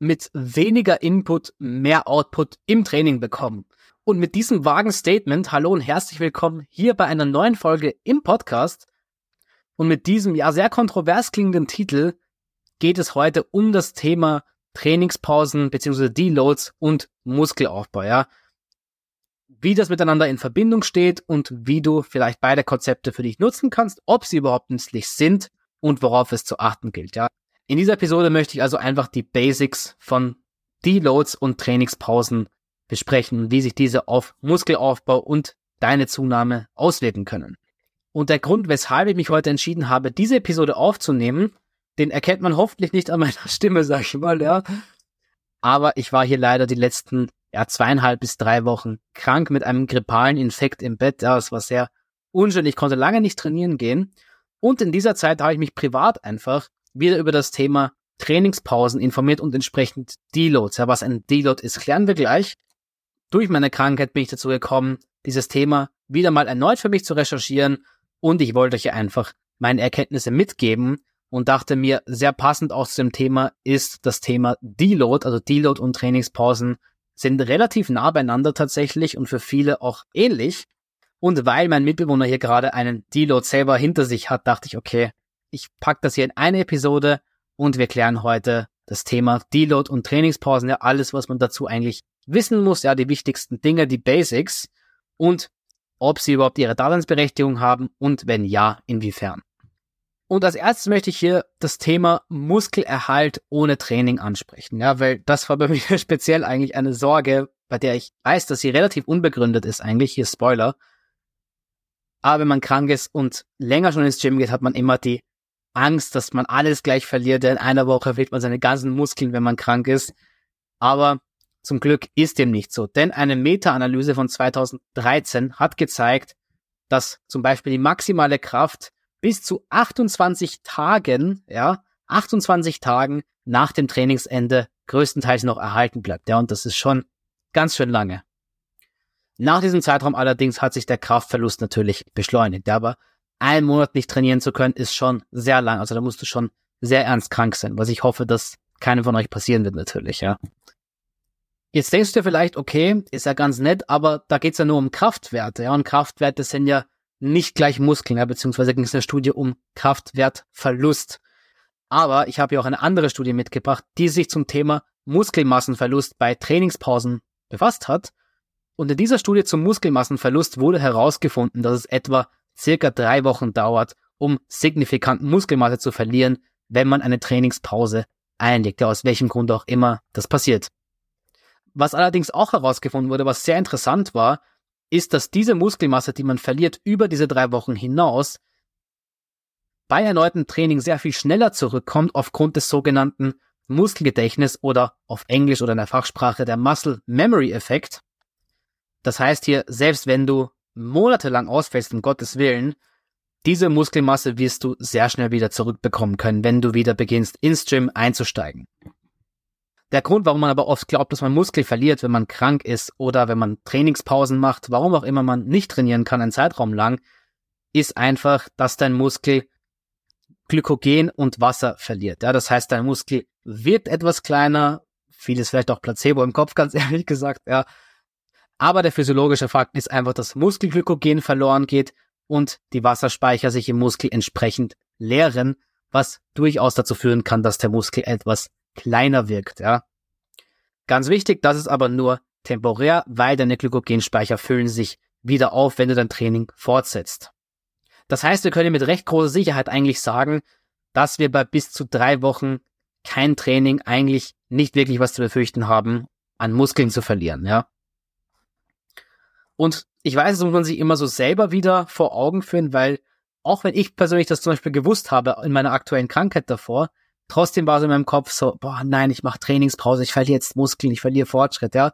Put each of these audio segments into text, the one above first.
mit weniger Input mehr Output im Training bekommen. Und mit diesem vagen Statement, hallo und herzlich willkommen hier bei einer neuen Folge im Podcast. Und mit diesem ja sehr kontrovers klingenden Titel geht es heute um das Thema Trainingspausen bzw. Deloads und Muskelaufbau, ja. Wie das miteinander in Verbindung steht und wie du vielleicht beide Konzepte für dich nutzen kannst, ob sie überhaupt nützlich sind und worauf es zu achten gilt, ja. In dieser Episode möchte ich also einfach die Basics von Deloads und Trainingspausen besprechen, wie sich diese auf Muskelaufbau und deine Zunahme auswirken können. Und der Grund, weshalb ich mich heute entschieden habe, diese Episode aufzunehmen, den erkennt man hoffentlich nicht an meiner Stimme, sag ich mal, ja. Aber ich war hier leider die letzten ja, zweieinhalb bis drei Wochen krank mit einem grippalen Infekt im Bett. Ja, es war sehr unschön. Ich konnte lange nicht trainieren gehen. Und in dieser Zeit habe ich mich privat einfach wieder über das Thema Trainingspausen informiert und entsprechend Deloads. Ja, was ein Deload ist, klären wir gleich. Durch meine Krankheit bin ich dazu gekommen, dieses Thema wieder mal erneut für mich zu recherchieren und ich wollte euch einfach meine Erkenntnisse mitgeben und dachte mir, sehr passend auch zu dem Thema ist das Thema Deload, also Deload und Trainingspausen sind relativ nah beieinander tatsächlich und für viele auch ähnlich. Und weil mein Mitbewohner hier gerade einen Deload selber hinter sich hat, dachte ich, okay, ich pack das hier in eine Episode und wir klären heute das Thema Deload und Trainingspausen, ja alles, was man dazu eigentlich wissen muss, ja die wichtigsten Dinge, die Basics und ob sie überhaupt ihre Daseinsberechtigung haben und wenn ja, inwiefern. Und als erstes möchte ich hier das Thema Muskelerhalt ohne Training ansprechen, ja, weil das war bei mir speziell eigentlich eine Sorge, bei der ich weiß, dass sie relativ unbegründet ist eigentlich, hier Spoiler. Aber wenn man krank ist und länger schon ins Gym geht, hat man immer die Angst, dass man alles gleich verliert. In einer Woche verliert man seine ganzen Muskeln, wenn man krank ist. Aber zum Glück ist dem nicht so. Denn eine Meta-Analyse von 2013 hat gezeigt, dass zum Beispiel die maximale Kraft bis zu 28 Tagen, ja, 28 Tagen nach dem Trainingsende größtenteils noch erhalten bleibt. Ja, und das ist schon ganz schön lange. Nach diesem Zeitraum allerdings hat sich der Kraftverlust natürlich beschleunigt. Aber einen Monat nicht trainieren zu können, ist schon sehr lang. Also da musst du schon sehr ernst krank sein, was ich hoffe, dass keinem von euch passieren wird natürlich, ja. Jetzt denkst du dir vielleicht, okay, ist ja ganz nett, aber da geht's ja nur um Kraftwerte, ja, und Kraftwerte sind ja nicht gleich Muskeln, ja, beziehungsweise ging es in der Studie um Kraftwertverlust. Aber ich habe ja auch eine andere Studie mitgebracht, die sich zum Thema Muskelmassenverlust bei Trainingspausen befasst hat. Und in dieser Studie zum Muskelmassenverlust wurde herausgefunden, dass es etwa circa drei Wochen dauert, um signifikant Muskelmasse zu verlieren, wenn man eine Trainingspause einlegt, ja, aus welchem Grund auch immer das passiert. Was allerdings auch herausgefunden wurde, was sehr interessant war, ist, dass diese Muskelmasse, die man verliert über diese drei Wochen hinaus, bei erneutem Training sehr viel schneller zurückkommt aufgrund des sogenannten Muskelgedächtnis oder auf Englisch oder in der Fachsprache der Muscle Memory Effekt. Das heißt hier, selbst wenn du monatelang ausfällst, um Gottes Willen, diese Muskelmasse wirst du sehr schnell wieder zurückbekommen können, wenn du wieder beginnst, ins Gym einzusteigen. Der Grund, warum man aber oft glaubt, dass man Muskel verliert, wenn man krank ist oder wenn man Trainingspausen macht, warum auch immer man nicht trainieren kann, einen Zeitraum lang, ist einfach, dass dein Muskel Glykogen und Wasser verliert. Ja, das heißt, dein Muskel wird etwas kleiner, vieles vielleicht auch Placebo im Kopf, ganz ehrlich gesagt, ja. Aber der physiologische Fakt ist einfach, dass Muskelglykogen verloren geht und die Wasserspeicher sich im Muskel entsprechend leeren, was durchaus dazu führen kann, dass der Muskel etwas kleiner wirkt, ja. Ganz wichtig, das ist aber nur temporär, weil deine Glykogenspeicher füllen sich wieder auf, wenn du dein Training fortsetzt. Das heißt, wir können mit recht großer Sicherheit eigentlich sagen, dass wir bei bis zu drei Wochen kein Training eigentlich nicht wirklich was zu befürchten haben, an Muskeln zu verlieren, ja. Und ich weiß, das muss man sich immer so selber wieder vor Augen führen, weil auch wenn ich persönlich das zum Beispiel gewusst habe in meiner aktuellen Krankheit davor, Trotzdem war so in meinem Kopf so, boah, nein, ich mache Trainingspause, ich verliere jetzt Muskeln, ich verliere Fortschritt, ja.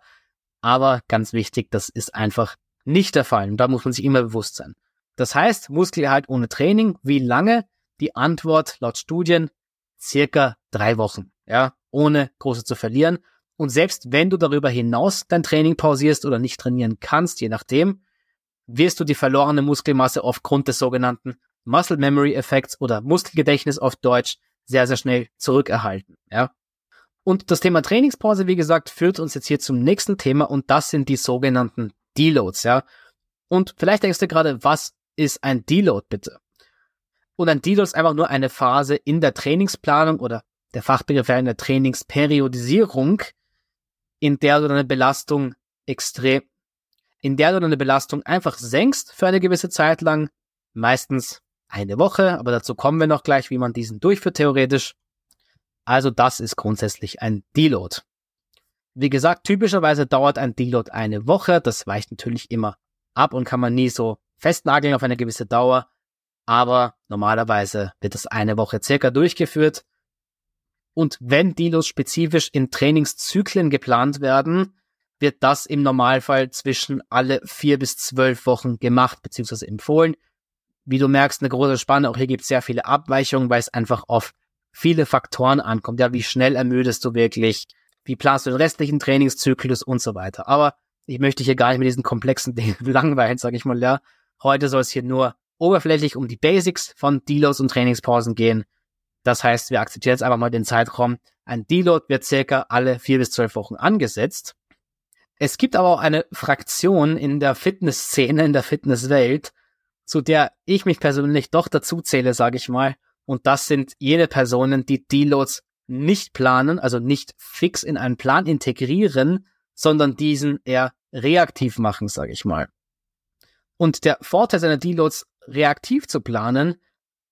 Aber ganz wichtig, das ist einfach nicht der Fall. Und da muss man sich immer bewusst sein. Das heißt, Muskelerhalt ohne Training, wie lange? Die Antwort laut Studien, circa drei Wochen, ja, ohne große zu verlieren. Und selbst wenn du darüber hinaus dein Training pausierst oder nicht trainieren kannst, je nachdem, wirst du die verlorene Muskelmasse aufgrund des sogenannten Muscle Memory Effects oder Muskelgedächtnis auf Deutsch sehr, sehr schnell zurückerhalten, ja. Und das Thema Trainingspause, wie gesagt, führt uns jetzt hier zum nächsten Thema und das sind die sogenannten Deloads, ja. Und vielleicht denkst du gerade, was ist ein Deload bitte? Und ein Deload ist einfach nur eine Phase in der Trainingsplanung oder der Fachbegriff wäre in der Trainingsperiodisierung, in der du deine Belastung extrem, in der du deine Belastung einfach senkst für eine gewisse Zeit lang, meistens eine Woche, aber dazu kommen wir noch gleich, wie man diesen durchführt theoretisch. Also das ist grundsätzlich ein Deload. Wie gesagt, typischerweise dauert ein Deload eine Woche, das weicht natürlich immer ab und kann man nie so festnageln auf eine gewisse Dauer, aber normalerweise wird das eine Woche circa durchgeführt. Und wenn Deloads spezifisch in Trainingszyklen geplant werden, wird das im Normalfall zwischen alle vier bis zwölf Wochen gemacht bzw. empfohlen. Wie du merkst, eine große Spanne. Auch hier gibt es sehr viele Abweichungen, weil es einfach auf viele Faktoren ankommt. Ja, wie schnell ermüdest du wirklich? Wie planst du den restlichen Trainingszyklus und so weiter? Aber ich möchte hier gar nicht mit diesen komplexen Dingen langweilen, sage ich mal. Ja, heute soll es hier nur oberflächlich um die Basics von Deloads und Trainingspausen gehen. Das heißt, wir akzeptieren jetzt einfach mal den Zeitraum. Ein Deload wird circa alle vier bis zwölf Wochen angesetzt. Es gibt aber auch eine Fraktion in der Fitnessszene, in der Fitnesswelt, zu der ich mich persönlich doch dazu zähle, sage ich mal. Und das sind jene Personen, die Deloads nicht planen, also nicht fix in einen Plan integrieren, sondern diesen eher reaktiv machen, sage ich mal. Und der Vorteil seiner Deloads reaktiv zu planen,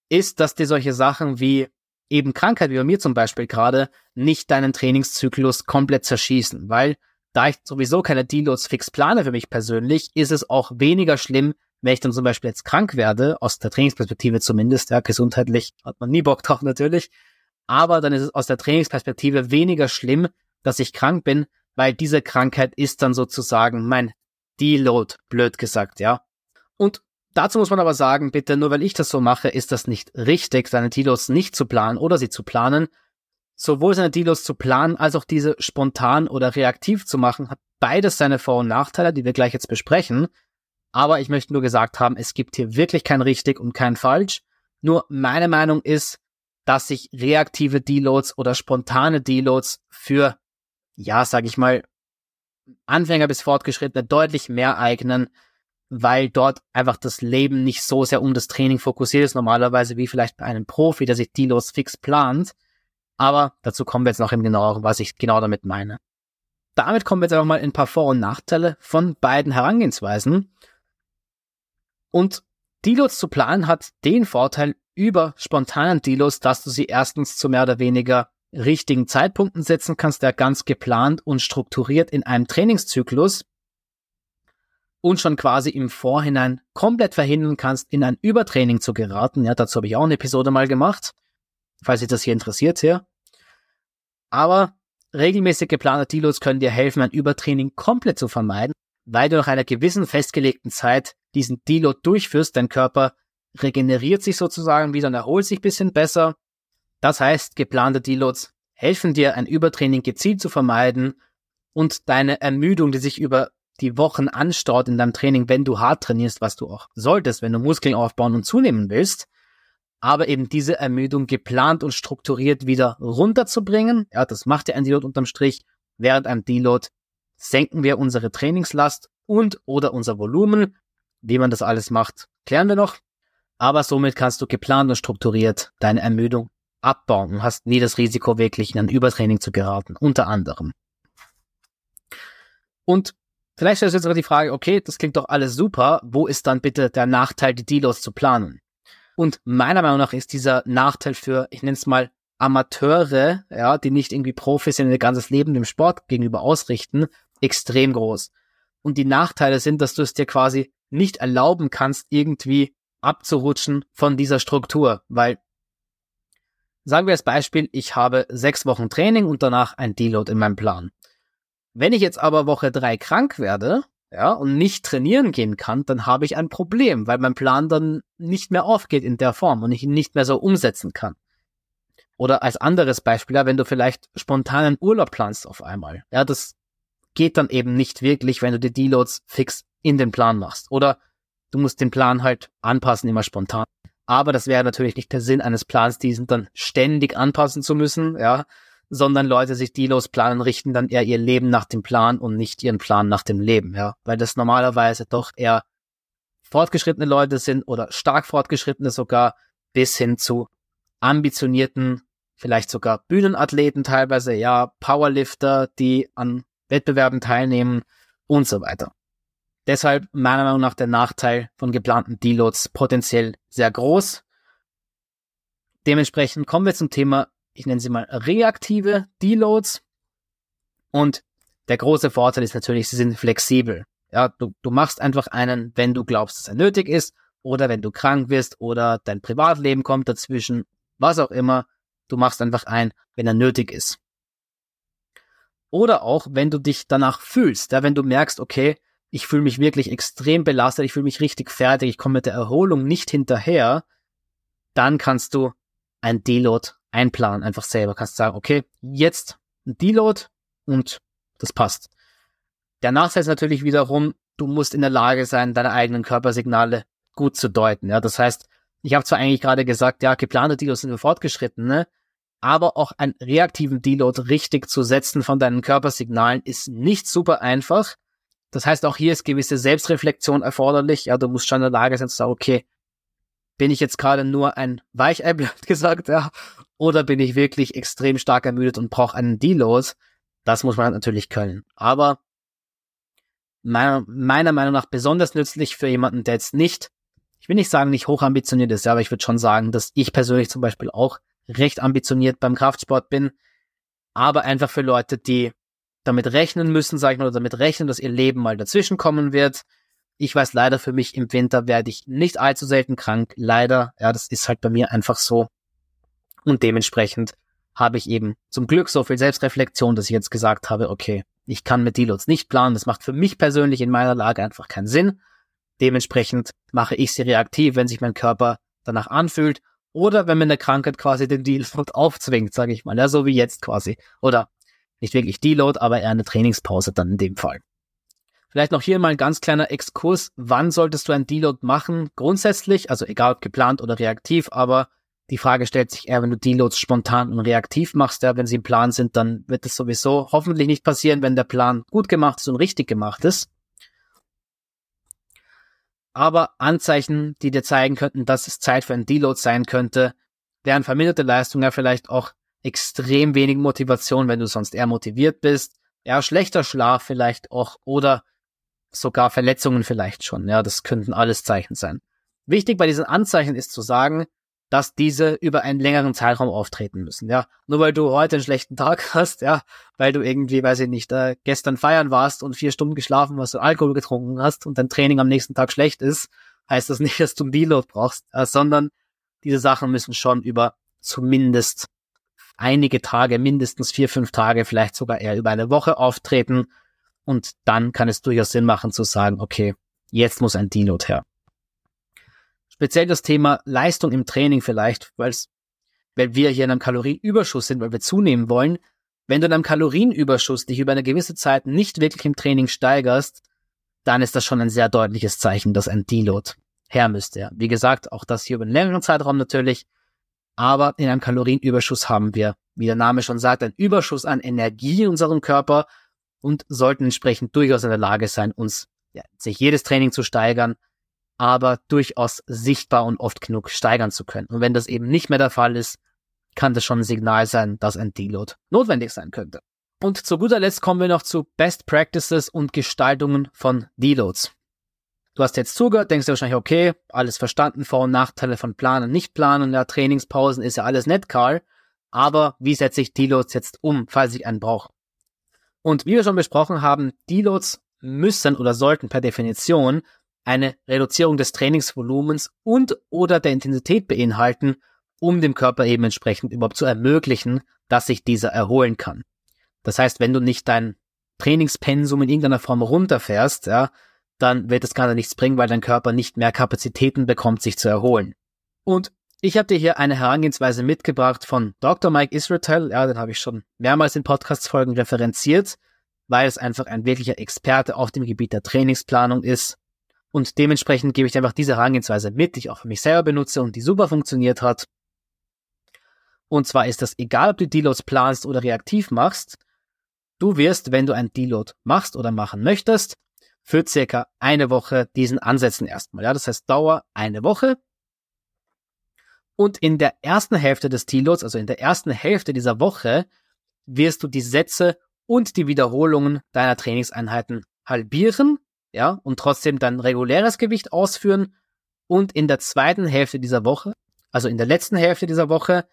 ist, dass dir solche Sachen wie eben Krankheit, wie bei mir zum Beispiel gerade, nicht deinen Trainingszyklus komplett zerschießen, weil da ich sowieso keine Deloads fix plane für mich persönlich, ist es auch weniger schlimm, wenn ich dann zum Beispiel jetzt krank werde, aus der Trainingsperspektive zumindest, ja, gesundheitlich hat man nie Bock drauf natürlich, aber dann ist es aus der Trainingsperspektive weniger schlimm, dass ich krank bin, weil diese Krankheit ist dann sozusagen mein Deload, blöd gesagt, ja. Und dazu muss man aber sagen, bitte, nur weil ich das so mache, ist das nicht richtig, seine Deloads nicht zu planen oder sie zu planen, sowohl seine Delos zu planen als auch diese spontan oder reaktiv zu machen, hat beides seine Vor- und Nachteile, die wir gleich jetzt besprechen. Aber ich möchte nur gesagt haben, es gibt hier wirklich kein richtig und kein falsch. Nur meine Meinung ist, dass sich reaktive Deloads oder spontane Deloads für, ja, sag ich mal, Anfänger bis Fortgeschrittene deutlich mehr eignen, weil dort einfach das Leben nicht so sehr um das Training fokussiert ist, normalerweise wie vielleicht bei einem Profi, der sich Deloads fix plant. Aber dazu kommen wir jetzt noch im genaueren, was ich genau damit meine. Damit kommen wir jetzt einfach mal in ein paar Vor- und Nachteile von beiden Herangehensweisen. Und Deloads zu planen hat den Vorteil über spontanen Deloads, dass du sie erstens zu mehr oder weniger richtigen Zeitpunkten setzen kannst, der ganz geplant und strukturiert in einem Trainingszyklus und schon quasi im Vorhinein komplett verhindern kannst, in ein Übertraining zu geraten. Ja, dazu habe ich auch eine Episode mal gemacht falls sich das hier interessiert hier. Aber regelmäßig geplante Deloads können dir helfen, ein Übertraining komplett zu vermeiden, weil du nach einer gewissen festgelegten Zeit diesen Deload durchführst. Dein Körper regeneriert sich sozusagen wieder und erholt sich bisschen besser. Das heißt, geplante Deloads helfen dir, ein Übertraining gezielt zu vermeiden und deine Ermüdung, die sich über die Wochen anstaut in deinem Training, wenn du hart trainierst, was du auch solltest, wenn du Muskeln aufbauen und zunehmen willst, aber eben diese Ermüdung geplant und strukturiert wieder runterzubringen. Ja, das macht ja ein Deload unterm Strich. Während einem Deload senken wir unsere Trainingslast und oder unser Volumen. Wie man das alles macht, klären wir noch. Aber somit kannst du geplant und strukturiert deine Ermüdung abbauen und hast nie das Risiko, wirklich in ein Übertraining zu geraten, unter anderem. Und vielleicht stellst du jetzt sogar die Frage, okay, das klingt doch alles super, wo ist dann bitte der Nachteil, die Deloads zu planen? Und meiner Meinung nach ist dieser Nachteil für, ich nenne es mal, Amateure, ja, die nicht irgendwie professionell ihr ganzes Leben dem Sport gegenüber ausrichten, extrem groß. Und die Nachteile sind, dass du es dir quasi nicht erlauben kannst, irgendwie abzurutschen von dieser Struktur, weil sagen wir als Beispiel, ich habe sechs Wochen Training und danach ein Deload in meinem Plan. Wenn ich jetzt aber Woche drei krank werde, ja, und nicht trainieren gehen kann, dann habe ich ein Problem, weil mein Plan dann nicht mehr aufgeht in der Form und ich ihn nicht mehr so umsetzen kann. Oder als anderes Beispiel, ja, wenn du vielleicht spontanen Urlaub planst auf einmal. Ja, das geht dann eben nicht wirklich, wenn du die Deloads fix in den Plan machst. Oder du musst den Plan halt anpassen, immer spontan. Aber das wäre natürlich nicht der Sinn eines Plans, diesen dann ständig anpassen zu müssen, ja, sondern Leute sich Deloads planen, richten dann eher ihr Leben nach dem Plan und nicht ihren Plan nach dem Leben, ja, weil das normalerweise doch eher fortgeschrittene Leute sind oder stark fortgeschrittene sogar bis hin zu ambitionierten, vielleicht sogar Bühnenathleten teilweise, ja, Powerlifter, die an Wettbewerben teilnehmen und so weiter. Deshalb meiner Meinung nach der Nachteil von geplanten Deloads potenziell sehr groß. Dementsprechend kommen wir zum Thema, ich nenne sie mal reaktive Deloads. Und der große Vorteil ist natürlich, sie sind flexibel. Ja, du, du machst einfach einen, wenn du glaubst, dass er nötig ist, oder wenn du krank wirst, oder dein Privatleben kommt dazwischen, was auch immer. Du machst einfach einen, wenn er nötig ist. Oder auch, wenn du dich danach fühlst, ja, wenn du merkst, okay, ich fühle mich wirklich extrem belastet, ich fühle mich richtig fertig, ich komme mit der Erholung nicht hinterher, dann kannst du ein Deload einplanen, einfach selber. Kannst sagen, okay, jetzt ein Deload und das passt. Der Nachteil ist natürlich wiederum, du musst in der Lage sein, deine eigenen Körpersignale gut zu deuten. Ja, das heißt, ich habe zwar eigentlich gerade gesagt, ja, geplante Deloads sind fortgeschritten, ne? aber auch einen reaktiven Deload richtig zu setzen von deinen Körpersignalen ist nicht super einfach. Das heißt, auch hier ist gewisse Selbstreflexion erforderlich. Ja, du musst schon in der Lage sein zu sagen, okay, bin ich jetzt gerade nur ein Weichei, blöd gesagt, ja, oder bin ich wirklich extrem stark ermüdet und brauche einen Deload? Das muss man natürlich können. Aber meiner, meiner Meinung nach besonders nützlich für jemanden, der jetzt nicht, ich will nicht sagen, nicht hochambitioniert ist, ja, aber ich würde schon sagen, dass ich persönlich zum Beispiel auch recht ambitioniert beim Kraftsport bin, aber einfach für Leute, die damit rechnen müssen, sag ich mal, oder damit rechnen, dass ihr Leben mal dazwischen kommen wird. Ich weiß leider für mich, im Winter werde ich nicht allzu selten krank. Leider, ja, das ist halt bei mir einfach so. Und dementsprechend habe ich eben zum Glück so viel Selbstreflexion, dass ich jetzt gesagt habe, okay, ich kann mit Deloads nicht planen. Das macht für mich persönlich in meiner Lage einfach keinen Sinn. Dementsprechend mache ich sie reaktiv, wenn sich mein Körper danach anfühlt oder wenn mir eine Krankheit quasi den Deload aufzwingt, sage ich mal, ja, so wie jetzt quasi. Oder nicht wirklich Deload, aber eher eine Trainingspause dann in dem Fall. Vielleicht noch hier mal ein ganz kleiner Exkurs. Wann solltest du ein Deload machen? Grundsätzlich, also egal ob geplant oder reaktiv, aber die Frage stellt sich eher, wenn du Deloads spontan und reaktiv machst, ja, wenn sie im Plan sind, dann wird es sowieso hoffentlich nicht passieren, wenn der Plan gut gemacht ist und richtig gemacht ist. Aber Anzeichen, die dir zeigen könnten, dass es Zeit für ein Deload sein könnte, wären verminderte Leistung, ja vielleicht auch extrem wenig Motivation, wenn du sonst eher motiviert bist, ja, schlechter Schlaf vielleicht auch oder sogar Verletzungen vielleicht schon, ja, das könnten alles Zeichen sein. Wichtig bei diesen Anzeichen ist zu sagen, dass diese über einen längeren Zeitraum auftreten müssen. Ja, nur weil du heute einen schlechten Tag hast, ja, weil du irgendwie, weiß ich nicht, äh, gestern feiern warst und vier Stunden geschlafen hast und Alkohol getrunken hast und dein Training am nächsten Tag schlecht ist, heißt das nicht, dass du einen Deload brauchst, äh, sondern diese Sachen müssen schon über zumindest einige Tage, mindestens vier, fünf Tage, vielleicht sogar eher über eine Woche auftreten. Und dann kann es durchaus Sinn machen zu sagen, okay, jetzt muss ein Deload her. Speziell das Thema Leistung im Training vielleicht, weil wir hier in einem Kalorienüberschuss sind, weil wir zunehmen wollen. Wenn du in einem Kalorienüberschuss dich über eine gewisse Zeit nicht wirklich im Training steigerst, dann ist das schon ein sehr deutliches Zeichen, dass ein Deload her müsste. Wie gesagt, auch das hier über einen längeren Zeitraum natürlich. Aber in einem Kalorienüberschuss haben wir, wie der Name schon sagt, einen Überschuss an Energie in unserem Körper und sollten entsprechend durchaus in der Lage sein, uns ja, sich jedes Training zu steigern, aber durchaus sichtbar und oft genug steigern zu können. Und wenn das eben nicht mehr der Fall ist, kann das schon ein Signal sein, dass ein Deload notwendig sein könnte. Und zu guter Letzt kommen wir noch zu Best Practices und Gestaltungen von Deloads. Du hast jetzt zugehört, denkst dir wahrscheinlich, okay, alles verstanden, Vor- und Nachteile von Planen, nicht planen, ja, Trainingspausen ist ja alles nett, Karl. Aber wie setze ich Deloads jetzt um, falls ich einen brauche? Und wie wir schon besprochen haben, Deloads müssen oder sollten per Definition eine Reduzierung des Trainingsvolumens und oder der Intensität beinhalten, um dem Körper eben entsprechend überhaupt zu ermöglichen, dass sich dieser erholen kann. Das heißt, wenn du nicht dein Trainingspensum in irgendeiner Form runterfährst, ja, dann wird es gerade nichts bringen, weil dein Körper nicht mehr Kapazitäten bekommt, sich zu erholen. Und ich habe dir hier eine Herangehensweise mitgebracht von Dr. Mike Israel, ja, den habe ich schon mehrmals in Podcast-Folgen referenziert, weil es einfach ein wirklicher Experte auf dem Gebiet der Trainingsplanung ist und dementsprechend gebe ich dir einfach diese Herangehensweise mit, die ich auch für mich selber benutze und die super funktioniert hat. Und zwar ist das egal, ob du Deloads planst oder reaktiv machst. Du wirst, wenn du ein Deload machst oder machen möchtest, für circa eine Woche diesen ansetzen erstmal. Ja, das heißt Dauer eine Woche. Und in der ersten Hälfte des Deloads, also in der ersten Hälfte dieser Woche, wirst du die Sätze und die Wiederholungen deiner Trainingseinheiten halbieren, ja, und trotzdem dein reguläres Gewicht ausführen. Und in der zweiten Hälfte dieser Woche, also in der letzten Hälfte dieser Woche,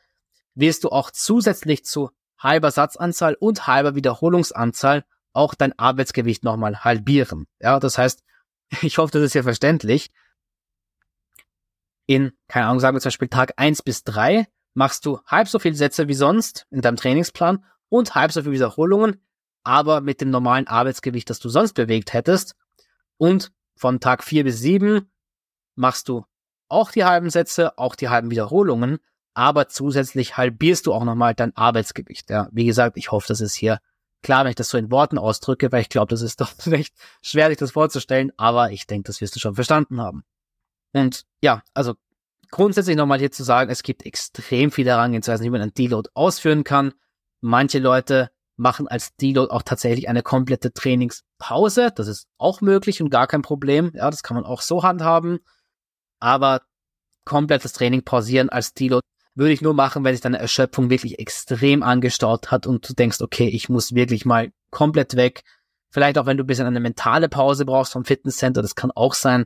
wirst du auch zusätzlich zu halber Satzanzahl und halber Wiederholungsanzahl auch dein Arbeitsgewicht nochmal halbieren. Ja, das heißt, ich hoffe, das ist ja verständlich. In, keine Ahnung, sagen wir zum Beispiel Tag eins bis drei machst du halb so viel Sätze wie sonst in deinem Trainingsplan und halb so viele Wiederholungen, aber mit dem normalen Arbeitsgewicht, das du sonst bewegt hättest. Und von Tag vier bis sieben machst du auch die halben Sätze, auch die halben Wiederholungen, aber zusätzlich halbierst du auch nochmal dein Arbeitsgewicht. Ja, wie gesagt, ich hoffe, das ist hier klar, wenn ich das so in Worten ausdrücke, weil ich glaube, das ist doch recht schwer, sich das vorzustellen, aber ich denke, das wirst du schon verstanden haben. Und ja, also grundsätzlich nochmal hier zu sagen, es gibt extrem viele Herangehensweisen, wie man einen Deload ausführen kann. Manche Leute machen als Deload auch tatsächlich eine komplette Trainingspause. Das ist auch möglich und gar kein Problem. Ja, das kann man auch so handhaben. Aber komplettes Training pausieren als Deload würde ich nur machen, wenn sich deine Erschöpfung wirklich extrem angestaut hat und du denkst, okay, ich muss wirklich mal komplett weg. Vielleicht auch, wenn du ein bisschen eine mentale Pause brauchst vom Fitnesscenter, das kann auch sein.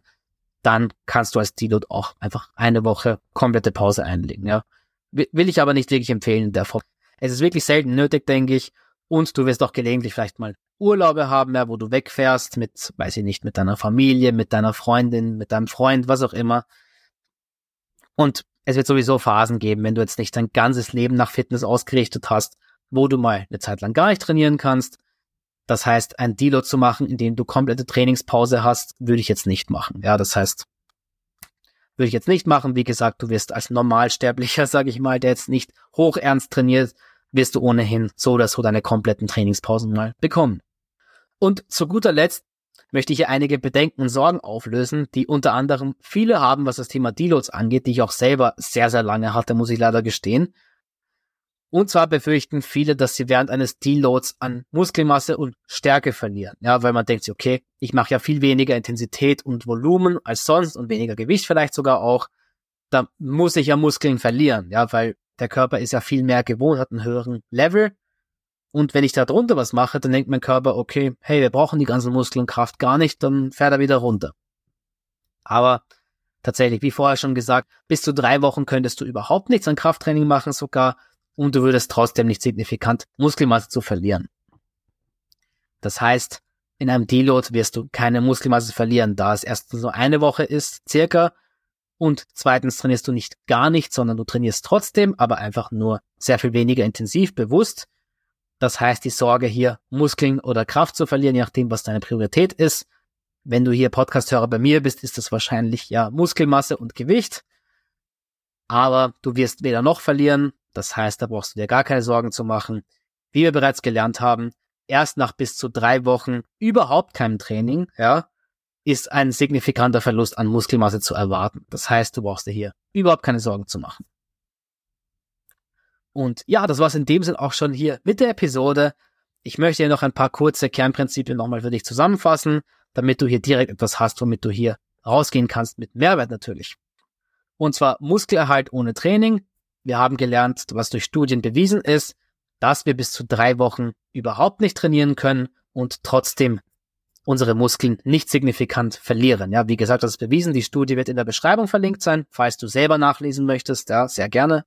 Dann kannst du als Deload auch einfach eine Woche komplette Pause einlegen, ja. Will ich aber nicht wirklich empfehlen in der Form. Es ist wirklich selten nötig, denke ich. Und du wirst auch gelegentlich vielleicht mal Urlaube haben, ja, wo du wegfährst mit, weiß ich nicht, mit deiner Familie, mit deiner Freundin, mit deinem Freund, was auch immer. Und es wird sowieso Phasen geben, wenn du jetzt nicht dein ganzes Leben nach Fitness ausgerichtet hast, wo du mal eine Zeit lang gar nicht trainieren kannst. Das heißt, ein Deload zu machen, in dem du komplette Trainingspause hast, würde ich jetzt nicht machen. Ja, das heißt, würde ich jetzt nicht machen. Wie gesagt, du wirst als Normalsterblicher, sage ich mal, der jetzt nicht hoch ernst trainiert, wirst du ohnehin so oder so deine kompletten Trainingspausen mal bekommen. Und zu guter Letzt möchte ich hier einige Bedenken und Sorgen auflösen, die unter anderem viele haben, was das Thema Deloads angeht, die ich auch selber sehr, sehr lange hatte, muss ich leider gestehen. Und zwar befürchten viele, dass sie während eines Deloads an Muskelmasse und Stärke verlieren. Ja, weil man denkt okay, ich mache ja viel weniger Intensität und Volumen als sonst und weniger Gewicht vielleicht sogar auch. Da muss ich ja Muskeln verlieren, ja, weil der Körper ist ja viel mehr gewohnt, hat einen höheren Level und wenn ich da drunter was mache, dann denkt mein Körper, okay, hey, wir brauchen die ganzen Muskeln Kraft gar nicht, dann fährt er wieder runter. Aber tatsächlich, wie vorher schon gesagt, bis zu drei Wochen könntest du überhaupt nichts an Krafttraining machen sogar und du würdest trotzdem nicht signifikant Muskelmasse zu verlieren. Das heißt, in einem Deload wirst du keine Muskelmasse verlieren, da es erst so eine Woche ist, circa. Und zweitens trainierst du nicht gar nicht, sondern du trainierst trotzdem, aber einfach nur sehr viel weniger intensiv, bewusst. Das heißt, die Sorge hier, Muskeln oder Kraft zu verlieren, je nachdem, was deine Priorität ist. Wenn du hier Podcasthörer bei mir bist, ist das wahrscheinlich ja Muskelmasse und Gewicht. Aber du wirst weder noch verlieren. Das heißt, da brauchst du dir gar keine Sorgen zu machen. Wie wir bereits gelernt haben, erst nach bis zu drei Wochen überhaupt keinem Training, ja, ist ein signifikanter Verlust an Muskelmasse zu erwarten. Das heißt, du brauchst dir hier überhaupt keine Sorgen zu machen. Und ja, das war's in dem Sinn auch schon hier mit der Episode. Ich möchte hier noch ein paar kurze Kernprinzipien nochmal für dich zusammenfassen, damit du hier direkt etwas hast, womit du hier rausgehen kannst mit Mehrwert natürlich. Und zwar Muskelerhalt ohne Training. Wir haben gelernt, was durch Studien bewiesen ist, dass wir bis zu drei Wochen überhaupt nicht trainieren können und trotzdem unsere Muskeln nicht signifikant verlieren. Ja, wie gesagt, das ist bewiesen. Die Studie wird in der Beschreibung verlinkt sein, falls du selber nachlesen möchtest. Ja, sehr gerne.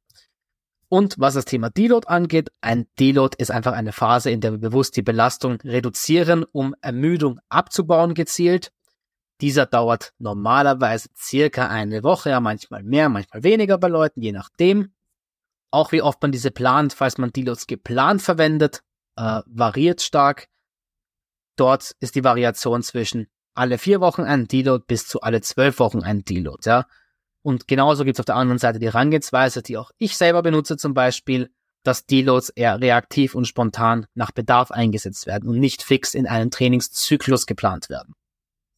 Und was das Thema Deload angeht, ein Deload ist einfach eine Phase, in der wir bewusst die Belastung reduzieren, um Ermüdung abzubauen gezielt. Dieser dauert normalerweise circa eine Woche, ja manchmal mehr, manchmal weniger bei Leuten, je nachdem. Auch wie oft man diese plant, falls man Deloads geplant verwendet, äh, variiert stark. Dort ist die Variation zwischen alle vier Wochen ein Deload bis zu alle zwölf Wochen ein Deload, ja. Und genauso gibt es auf der anderen Seite die Herangehensweise, die auch ich selber benutze zum Beispiel, dass Deloads eher reaktiv und spontan nach Bedarf eingesetzt werden und nicht fix in einen Trainingszyklus geplant werden.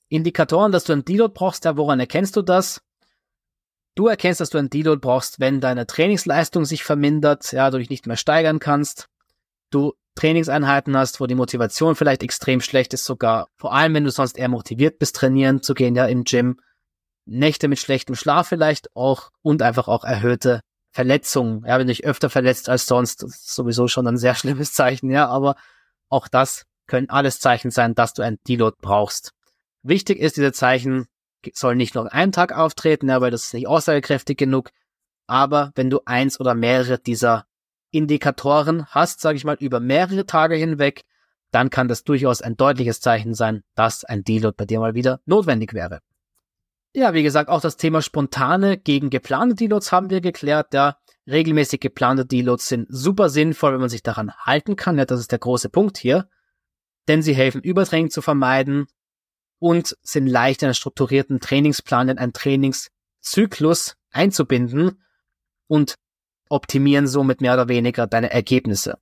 Indikatoren, dass du ein Deload brauchst, ja, woran erkennst du das? Du erkennst, dass du ein Deload brauchst, wenn deine Trainingsleistung sich vermindert, ja, du dich nicht mehr steigern kannst. Du Trainingseinheiten hast, wo die Motivation vielleicht extrem schlecht ist, sogar vor allem, wenn du sonst eher motiviert bist, trainieren zu gehen, ja, im Gym. Nächte mit schlechtem Schlaf vielleicht auch und einfach auch erhöhte Verletzungen. Ja, wenn du dich öfter verletzt als sonst, sowieso schon ein sehr schlimmes Zeichen, ja, aber auch das können alles Zeichen sein, dass du ein Deload brauchst. Wichtig ist, diese Zeichen sollen nicht nur einen Tag auftreten, ja, weil das ist nicht aussagekräftig genug. Aber wenn du eins oder mehrere dieser Indikatoren hast, sage ich mal, über mehrere Tage hinweg, dann kann das durchaus ein deutliches Zeichen sein, dass ein Deload bei dir mal wieder notwendig wäre. Ja, wie gesagt, auch das Thema spontane gegen geplante Deloads haben wir geklärt. Ja, regelmäßig geplante Deloads sind super sinnvoll, wenn man sich daran halten kann. Ja, das ist der große Punkt hier. Denn sie helfen, Übertraining zu vermeiden und sind leicht in einen strukturierten Trainingsplan, in einen Trainingszyklus einzubinden und optimieren somit mehr oder weniger deine Ergebnisse.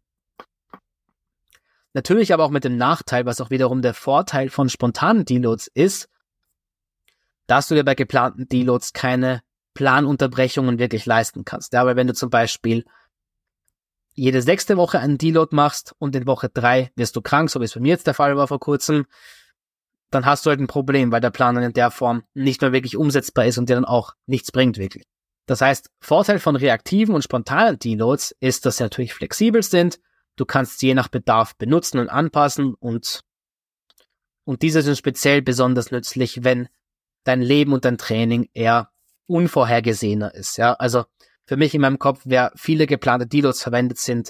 Natürlich aber auch mit dem Nachteil, was auch wiederum der Vorteil von spontanen Deloads ist, dass du dir bei geplanten Deloads keine Planunterbrechungen wirklich leisten kannst. Ja, weil wenn du zum Beispiel jede sechste Woche einen Deload machst und in Woche drei wirst du krank, so wie es bei mir jetzt der Fall war vor kurzem, dann hast du halt ein Problem, weil der Plan dann in der Form nicht mehr wirklich umsetzbar ist und dir dann auch nichts bringt wirklich. Das heißt, Vorteil von reaktiven und spontanen Deloads ist, dass sie natürlich flexibel sind. Du kannst sie je nach Bedarf benutzen und anpassen und, und diese sind speziell besonders nützlich, wenn dein Leben und dein Training eher unvorhergesehener ist. Ja, also für mich in meinem Kopf, wer viele geplante Deloads verwendet sind,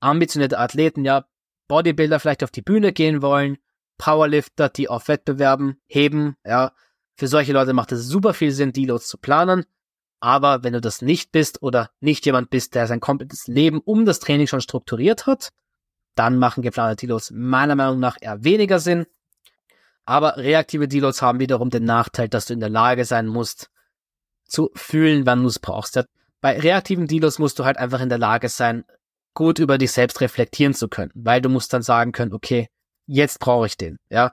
ambitionierte Athleten, ja, Bodybuilder vielleicht auf die Bühne gehen wollen, Powerlifter, die auf Wettbewerben heben, ja, für solche Leute macht es super viel Sinn, Deloads zu planen. Aber wenn du das nicht bist oder nicht jemand bist, der sein komplettes Leben um das Training schon strukturiert hat, dann machen geplante Deloads meiner Meinung nach eher weniger Sinn. Aber reaktive Deloads haben wiederum den Nachteil, dass du in der Lage sein musst, zu fühlen, wann du es brauchst. Bei reaktiven Deloads musst du halt einfach in der Lage sein, gut über dich selbst reflektieren zu können, weil du musst dann sagen können, okay, jetzt brauche ich den, ja.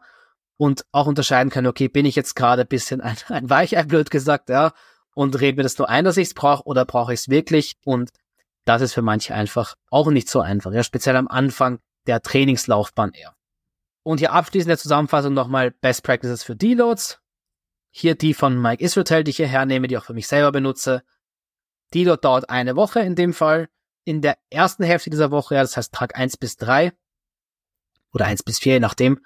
Und auch unterscheiden können, okay, bin ich jetzt gerade ein bisschen ein, ein Weichei, blöd gesagt, ja, und rede mir das nur ein, dass ich es brauche, oder brauche ich es wirklich? Und das ist für manche einfach auch nicht so einfach, ja, speziell am Anfang der Trainingslaufbahn eher. Und hier abschließend der Zusammenfassung nochmal Best Practices für Deloads. Hier die von Mike Israel, die ich hier hernehme, die auch für mich selber benutze. Deload dauert eine Woche in dem Fall. In der ersten Hälfte dieser Woche, ja, das heißt Tag eins bis drei oder eins bis vier, je nachdem,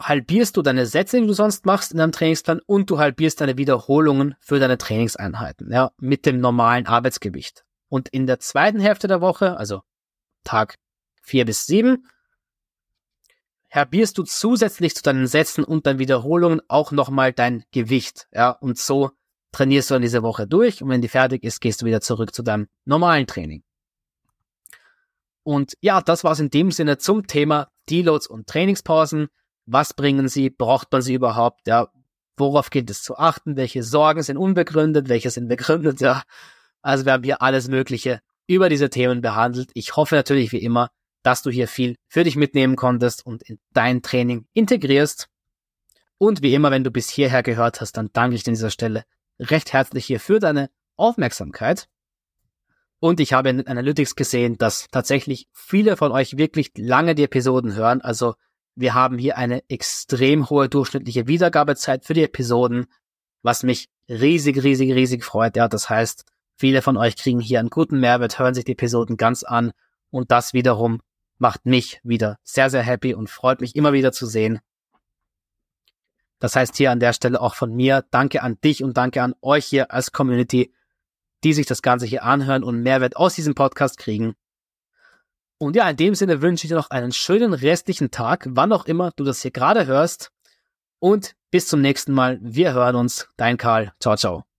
halbierst du deine Sätze, die du sonst machst in deinem Trainingsplan und du halbierst deine Wiederholungen für deine Trainingseinheiten, ja, mit dem normalen Arbeitsgewicht. Und in der zweiten Hälfte der Woche, also Tag vier bis sieben, herbierst du zusätzlich zu deinen Sätzen und deinen Wiederholungen auch nochmal dein Gewicht, ja, und so trainierst du dann diese Woche durch und wenn die fertig ist, gehst du wieder zurück zu deinem normalen Training. Und ja, das war's in dem Sinne zum Thema Deloads und Trainingspausen. Was bringen sie? Braucht man sie überhaupt? Ja, worauf gilt es zu achten? Welche Sorgen sind unbegründet? Welche sind begründet? Ja, also wir haben hier alles Mögliche über diese Themen behandelt. Ich hoffe natürlich wie immer, dass du hier viel für dich mitnehmen konntest und in dein Training integrierst. Und wie immer, wenn du bis hierher gehört hast, dann danke ich dir an dieser Stelle recht herzlich hier für deine Aufmerksamkeit. Und ich habe in Analytics gesehen, dass tatsächlich viele von euch wirklich lange die Episoden hören. Also wir haben hier eine extrem hohe durchschnittliche Wiedergabezeit für die Episoden, was mich riesig, riesig, riesig freut. Ja, das heißt, viele von euch kriegen hier einen guten Mehrwert, hören sich die Episoden ganz an und das wiederum macht mich wieder sehr, sehr happy und freut mich immer wieder zu sehen. Das heißt hier an der Stelle auch von mir Danke an dich und danke an euch hier als Community, die sich das Ganze hier anhören und Mehrwert aus diesem Podcast kriegen. Und ja, in dem Sinne wünsche ich dir noch einen schönen restlichen Tag, wann auch immer du das hier gerade hörst. Und bis zum nächsten Mal. Wir hören uns. Dein Karl. Ciao, ciao.